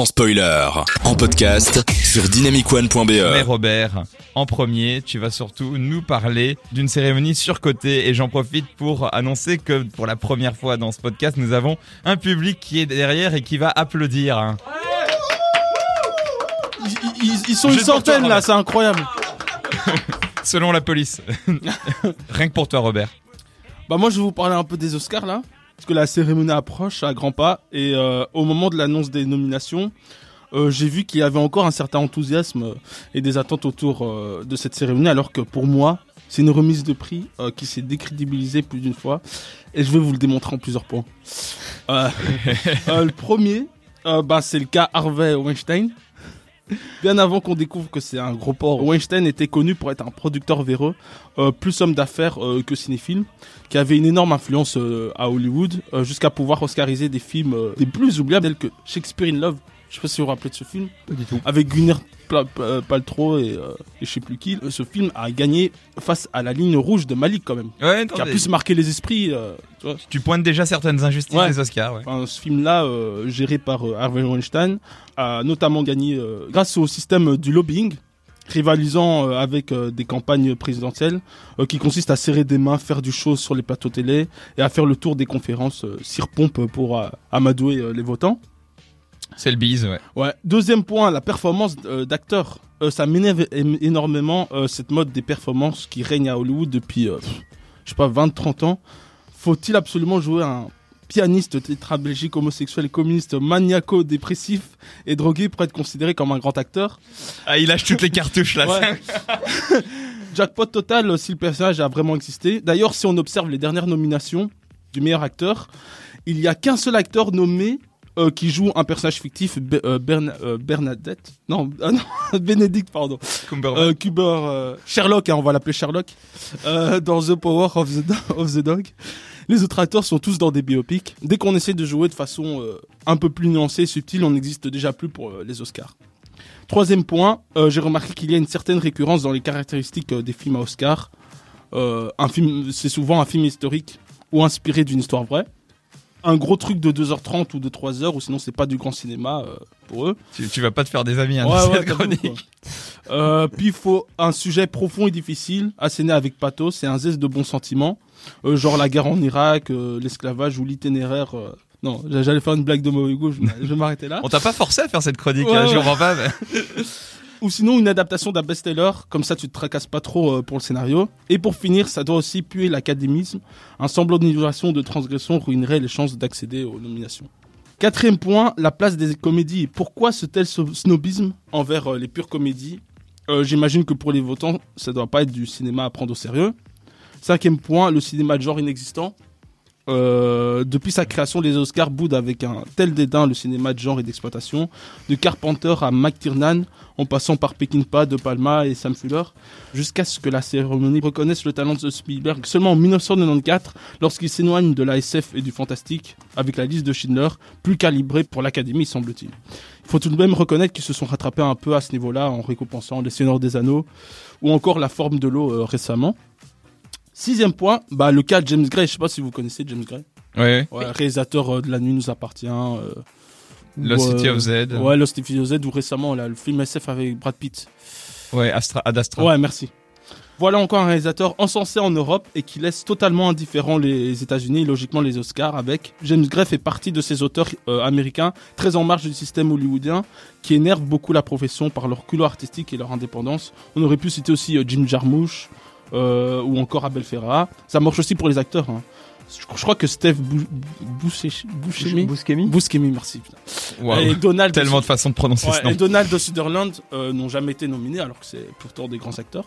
sans spoiler, en podcast sur dynamicone.be. Mais Robert, en premier, tu vas surtout nous parler d'une cérémonie surcotée et j'en profite pour annoncer que pour la première fois dans ce podcast, nous avons un public qui est derrière et qui va applaudir. Ils, ils- ils sont une centaine là, c'est incroyable. Selon la police. Rien que pour toi, Robert. Bah moi je vais vous parler un peu des Oscars là, que la cérémonie approche à grands pas et euh, au moment de l'annonce des nominations, euh, j'ai vu qu'il y avait encore un certain enthousiasme et des attentes autour euh, de cette cérémonie, alors que pour moi c'est une remise de prix qui s'est décrédibilisée plus d'une fois et je vais vous le démontrer en plusieurs points. Le premier, bah, c'est le cas Harvey Weinstein. Bien avant qu'on découvre que c'est un gros porc, Weinstein était connu pour être un producteur véreux, euh, plus homme d'affaires euh, que cinéphile, qui avait une énorme influence euh, à Hollywood, jusqu'à pouvoir oscariser des films des plus oubliables tels que Shakespeare in Love. Je sais pas si vous vous rappelez de ce film. Pas du tout. Avec Pla- Pla- Paltrow et, euh, et je sais plus qui. Euh, Ce film a gagné face à la ligne rouge de Malik quand même. Ouais, Qui a plus marqué les esprits. euh, tu vois. Tu pointes déjà certaines injustices Ouais. des Oscars, ouais. Enfin, ce film-là, euh, géré par euh, Harvey Weinstein, a notamment gagné euh, grâce au système du lobbying, rivalisant euh, avec euh, des campagnes présidentielles, euh, qui consiste à serrer des mains, faire du show sur les plateaux télé et à faire le tour des conférences euh, cire-pompe pour euh, amadouer euh, les votants. C'est le bise, ouais. Ouais. Deuxième point, la performance euh, d'acteur. Euh, ça m'énerve énormément euh, cette mode des performances qui règne à Hollywood depuis, je sais pas, 20-30 ans. Faut-il absolument jouer un pianiste tétrablégique homosexuel communiste maniaco-dépressif et drogué pour être considéré comme un grand acteur? Ah, il lâche toutes les cartouches là. Jackpot total si le personnage a vraiment existé. D'ailleurs, si on observe les dernières nominations du meilleur acteur, il n'y a qu'un seul acteur nommé euh, qui joue un personnage fictif, Be- euh, Bern- euh, Bernadette. Non, ah non, Bénédicte, pardon. Cuber, euh, Sherlock, hein, on va l'appeler Sherlock, dans The Power of the, Do- of the Dog. Les autres acteurs sont tous dans des biopics. Dès qu'on essaie de jouer de façon un peu plus nuancée, subtile, on n'existe déjà plus pour les Oscars. Troisième point, j'ai remarqué qu'il y a une certaine récurrence dans les caractéristiques des films à Oscar. Un film, c'est souvent un film historique ou inspiré d'une histoire vraie. Un gros truc de 2h30 ou de 3h, ou sinon c'est pas du grand cinéma euh, pour eux. Tu, tu vas pas te faire des amis hein, Ouais, dans ouais, cette chronique. Euh, puis il faut un sujet profond et difficile, asséné avec pathos, c'est un zeste de bons sentiments, Euh, genre la guerre en Irak, euh, l'esclavage ou l'itinéraire. euh, Non, j'allais faire une blague de mauvais goût, je vais m'arrêter là. On t'a pas forcé à faire cette chronique, Ouais, hein, je comprends pas. mais- Ou sinon une adaptation d'un best-seller, comme ça tu te tracasses pas trop euh, pour le scénario. Et pour finir, ça doit aussi puer l'académisme. Un semblant d'innovation de transgression ruinerait les chances d'accéder aux nominations. Quatrième point, la place des comédies. Pourquoi ce tel snobisme envers euh, les pures comédies? Euh, J'imagine que pour les votants, ça doit pas être du cinéma à prendre au sérieux. Cinquième point, le cinéma de genre inexistant. Euh, depuis sa création, les Oscars boudent avec un tel dédain le cinéma de genre et d'exploitation. De Carpenter à McTiernan, en passant par Peckinpah, De Palma et Sam Fuller, jusqu'à ce que la cérémonie reconnaisse le talent de Spielberg seulement en 1994, lorsqu'il s'éloigne de la SF et du fantastique, avec la liste de Schindler, plus calibrée pour l'Académie, semble-t-il. Il faut tout de même reconnaître qu'ils se sont rattrapés un peu à ce niveau-là en récompensant Les Seigneurs des Anneaux ou encore La forme de l'eau euh, récemment. Sixième point, bah, le cas de James Gray. Je sais pas si vous connaissez James Gray. Ouais. Ouais, réalisateur euh, de La Nuit nous appartient. euh, ou, Lost City euh, of Z. Ouais, Lost City of Z ou récemment là, le film SF avec Brad Pitt. Ouais, Astra, Ad Astra. Ouais, merci. Voilà encore un réalisateur encensé en Europe et qui laisse totalement indifférent les États-Unis et logiquement les Oscars avec James Gray fait partie de ces auteurs euh, américains très en marge du système hollywoodien qui énervent beaucoup la profession par leur culot artistique et leur indépendance. On aurait pu citer aussi euh, Jim Jarmusch euh, ou encore Abel Ferrara. Ça marche aussi pour les acteurs. hein. Je, je crois que Steve Bou- Bouche- Buscemi, Buscemi Buscemi, merci. Et Donald Tellement de façons de prononcer Ouais, ce nom. et Donald de Sutherland euh, n'ont jamais été nominés alors que c'est pourtant des grands acteurs.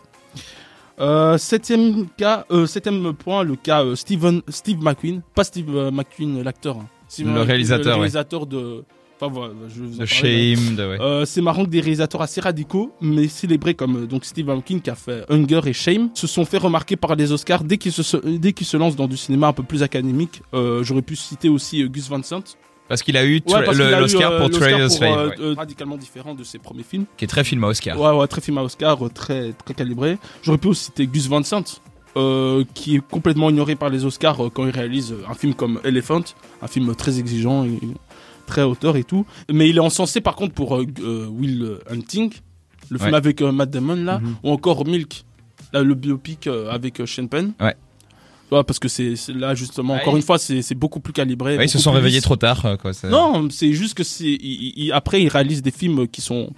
Euh, septième cas, euh, septième point, le cas euh, Steven, Steve McQueen, pas Steve McQueen l'acteur, hein. Le réalisateur, le ouais. réalisateur de, enfin voilà, je vais vous en De parler, Shame, de, ouais. mais, euh, c'est marrant que des réalisateurs assez radicaux, mais célébrés comme euh, donc Steve McQueen qui a fait Hunger et Shame, se sont fait remarquer par les Oscars dès qu'ils se, se- dès qu'ils se lancent dans du cinéma un peu plus académique. Euh, J'aurais pu citer aussi euh, Gus Van Sant, Parce qu'il a eu Ouais, le- qu'il a eu, l'Oscar euh, pour Trailers euh, ouais. euh, radicalement différent de ses premiers films. qui est très film à Oscar. Ouais, ouais, très film à Oscar, euh, très, très calibré. J'aurais pu aussi citer Gus Van Sant, euh, qui est complètement ignoré par les Oscars euh, quand il réalise euh, un film comme Elephant, un film très exigeant et très hauteur et tout. Mais il est encensé par contre pour euh, euh, Will Hunting, le film Ouais. avec euh, Matt Damon là, Mhm. ou encore Milk, là, le biopic euh, avec euh, Sean Penn. Ouais. Parce que c'est c'est là justement, Ouais, encore une fois, c'est c'est beaucoup plus calibré. Ouais, ils se sont réveillés lisse. trop tard, quoi. c'est- Non, c'est juste que c'est il- il- après ils réalisent des films qui sont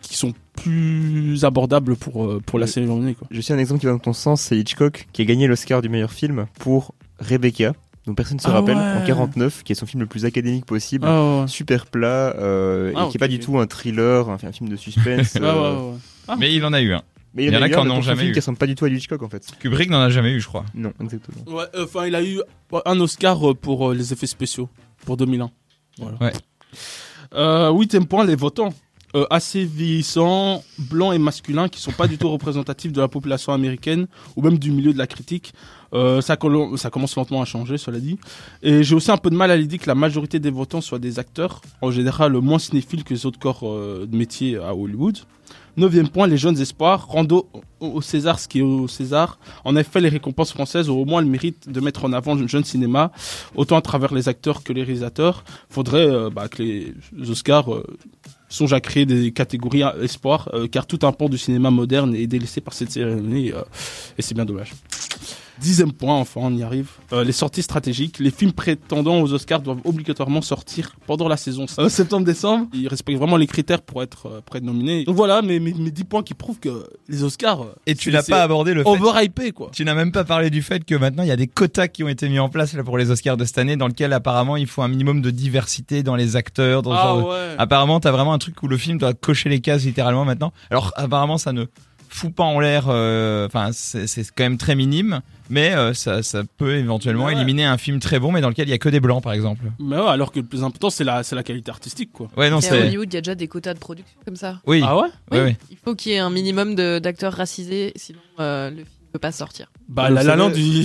qui sont plus abordables pour pour la quoi. Je sais un exemple qui va dans ton sens, c'est Hitchcock qui a gagné l'Oscar du meilleur film pour Rebecca, dont personne ne se Ah rappelle, ouais. en 49, qui est son film le plus académique possible. Ah ouais. Super plat, euh, Ah, et qui est pas du tout un thriller, un, un film de suspense. Euh. Ah. Mais il en a eu un. Mais Il y en a eu qui en ont jamais eu. qui ressemblent pas du tout à Hitchcock en fait. Kubrick n'en a jamais eu, je crois. Non, exactement. Ouais, euh, enfin, il a eu un Oscar pour euh, les effets spéciaux pour 2001. Voilà. Ouais. Euh, huitième point, les votants. Euh, assez vieillissants, blancs et masculins, qui sont pas du tout représentatifs de la population américaine ou même du milieu de la critique. Euh, ça, commence lentement à changer, cela dit. Et j'ai aussi un peu de mal à l'idée que la majorité des votants soient des acteurs, en général moins cinéphiles que les autres corps euh, de métier à Hollywood. Neuvième point, les jeunes espoirs. Rando au César ce qui est au César. En effet, les récompenses françaises ont au moins le mérite de mettre en avant le jeune cinéma, autant à travers les acteurs que les réalisateurs. Faudrait bah, que les Oscars songent à créer des catégories espoir, euh, car tout un pan du cinéma moderne est délaissé par cette cérémonie, euh, et c'est bien dommage. Dixième point, enfin on y arrive. Euh, les sorties stratégiques. Les films prétendant aux Oscars doivent obligatoirement sortir pendant la saison euh, septembre-décembre. Ils respectent vraiment les critères pour être, euh, pour être nominés. Donc voilà, mes, mes, mes 10 points qui prouvent que les Oscars... euh, Et tu n'as pas abordé le fait. Overhypé quoi. Tu n'as même pas parlé du fait que maintenant il y a des quotas qui ont été mis en place là, pour les Oscars de cette année, dans lequel apparemment il faut un minimum de diversité dans les acteurs, dans Ah genre de- ouais. Apparemment, t'as vraiment un truc où le film doit cocher les cases littéralement maintenant. Alors apparemment, ça ne fout pas en l'air. euh, Enfin, c'est c'est quand même très minime, mais euh, ça, ça peut éventuellement Ouais, éliminer un film très bon, mais dans lequel il y a que des blancs, par exemple. Mais ouais, alors que le plus important c'est la, qualité artistique quoi. Ouais, non, Et à c'est. Hollywood, il y a déjà des quotas de production comme ça. Oui. Ah ouais? Oui, Oui, oui. Il faut qu'il y ait un minimum d'acteurs racisés, sinon euh, le film ne peut pas sortir. Bah la, la langue du...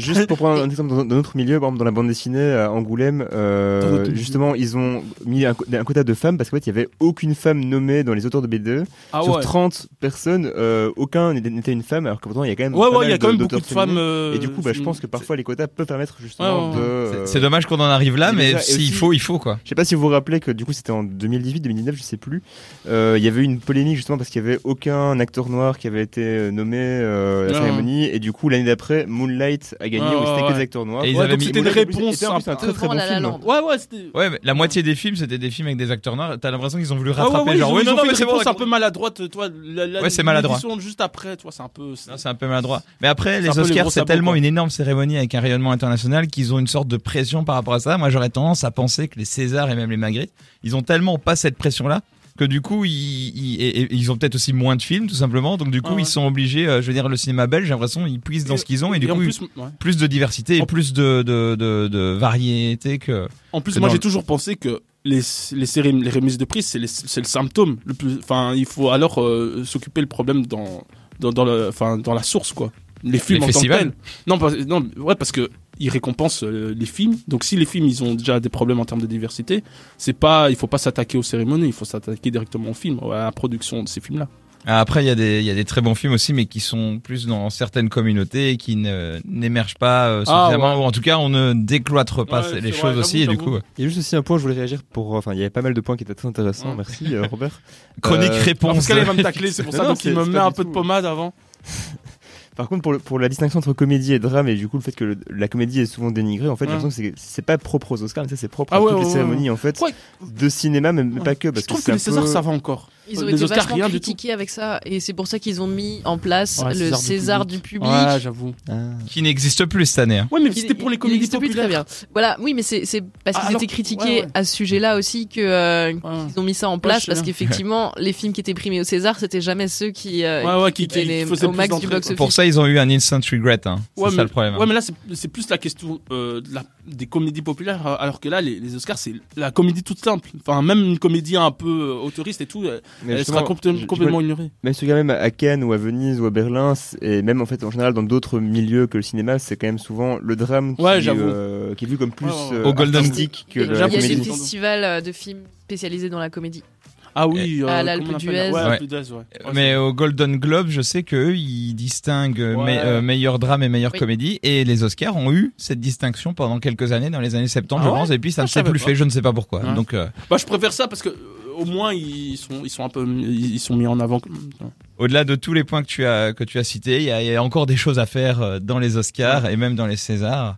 Juste pour prendre un exemple dans, dans notre milieu, par exemple dans la bande dessinée à Angoulême, euh, notre milieu. justement ils ont mis un, quota de femmes parce qu'en fait il y avait aucune femme nommée dans les auteurs de BD. Ah Sur ouais. 30 personnes, euh, aucun n'était une femme alors que pourtant il y a quand même Ouais, pas ouais, il y a quand même beaucoup de femmes. euh, Et du coup, bah, je pense que parfois les quotas peuvent permettre justement Ouais, ouais, de. euh, C'est dommage qu'on en arrive là, il mais s'il faut, il faut quoi. Je sais pas si vous vous rappelez que du coup c'était en 2018, 2019, je sais plus. Euh, Il y avait eu une polémique justement parce qu'il y avait aucun acteur noir qui avait été euh, nommé euh, à la cérémonie et du coup l'année d'après Moonlight a gagné où c'était que des acteurs noirs. Et ils avaient donc mis- c'était une réponse était en plus un très très bon film. Ouais, ouais, c'était. Ouais, mais la moitié des films, c'était des films avec des acteurs noirs. T'as l'impression qu'ils ont voulu Ouais, ouais, rattraper, ouais, genre, ils ont- ouais, non, mais une c'est un peu maladroite, toi. la- la- Ouais, c'est maladroit. juste après, tu vois, c'est un peu. c'est- Non, c'est un peu maladroit. Mais après, les Oscars, c'est tellement une énorme cérémonie avec un rayonnement international qu'ils ont une sorte de pression par rapport à ça. Moi, j'aurais tendance à penser que les Césars et même les Magritte, ils ont tellement pas cette pression-là que du coup, ils, ils, et- et ils ont peut-être aussi moins de films, tout simplement. Donc, du coup, Ah ouais. ils sont obligés, euh, je veux dire, le cinéma belge, j'ai l'impression, ils puissent dans ce qu'ils ont et, du coup, plus, ouais. plus de diversité et plus de, de, de, de variété que. En plus, Que moi j'ai le- toujours pensé que les, les, séries, les remises de prix, c'est le symptôme. Le plus, enfin, il faut alors euh, s'occuper le problème dans, dans, dans, le, dans la source, quoi. Les films Les en tant que. Non, parce, non, ouais, parce que ils récompensent euh, les films. Donc si les films ils ont déjà des problèmes en termes de diversité, c'est pas, il faut pas s'attaquer aux cérémonies, il faut s'attaquer directement aux films, à la production de ces films-là. Ah, Après, il y, a des- il y a des très bons films aussi, mais qui sont plus dans certaines communautés et qui n'émergent pas euh, Ah, suffisamment, ouais. ou en tout cas, on ne décloître pas Ouais, les choses vrai, aussi, et du coup. Il y a juste aussi un point, je voulais réagir pour. Enfin, il y avait pas mal de points qui étaient très intéressants. Ouais. Merci euh, Robert. chronique Euh, Alors, réponse. parce qu'elle elle va me tacler, c'est pour ça non, donc il c'est- me met un peu de pommade avant. Par contre, pour, le- pour la distinction entre comédie et drame, et du coup le fait que le- la comédie est souvent dénigrée, en fait, j'ai l'impression que c'est- pas propre aux Oscars, mais ça c'est propre Ah à ouais, toutes ouais, les cérémonies en fait de cinéma, mais, pas que. Je Parce trouve que, que les Césars peu- ça va encore. Ils ont Les été Oscars, vachement rien du critiqués avec ça, et c'est pour ça qu'ils ont mis en place Ouais, le César du César public. du public. Ouais, j'avoue. Ah. qui n'existe plus cette année. hein. Ouais, mais Il- c'était pour les il comédies existe plus populaires. très bien. Voilà, oui, mais c'est c'est parce Ah, qu'ils alors- étaient critiqués ouais, ouais. à ce sujet-là aussi que euh, Ouais. ils ont mis ça en place je sais parce bien. qu'effectivement, les films qui étaient primés au César, c'était jamais ceux qui, euh, Ouais, ouais, qui, qui étaient qui les- au plus max du d'entrées, box office. Pour ça, ils ont eu un instant regret. Hein. C'est Ouais, ça mais- le problème. Ouais, mais là, c'est c'est plus la question euh, de la- des comédies populaires, euh, alors que là, les, les Oscars, c'est la comédie toute simple. Enfin, même une comédie un peu euh, autoriste et tout, Mais elle sera complè- je- je complètement vois- ignorée. Même si tu regardes même à Cannes ou à Venise ou à Berlin, et même en fait en général dans d'autres milieux que le cinéma, c'est quand même souvent le drame Ouais, qui, euh, qui est vu comme plus ouais. euh, Au Golden- artistique que Il y a, la J'avoue, il y a c'est des festivals euh, de films spécialisés dans la comédie. Ah oui, À euh, l'Alpe on appelle d'Huez. Ouais, Ouais. Mais au Golden Globe, je sais qu'eux, ils distinguent Ouais. me- euh, meilleur drame et meilleure Oui. comédie. Et les Oscars ont eu cette distinction pendant quelques années, dans les années 70, Ah je pense. Et puis ça Ah, ne s'est plus pas. fait, je ne sais pas pourquoi. Ouais. Donc, euh, Bah, je préfère ça parce que euh, au moins ils sont, ils sont un peu, ils sont mis en avant. au-delà de tous les points que tu as, que tu as cités, il y, y a encore des choses à faire euh, dans les Oscars et même dans les Césars.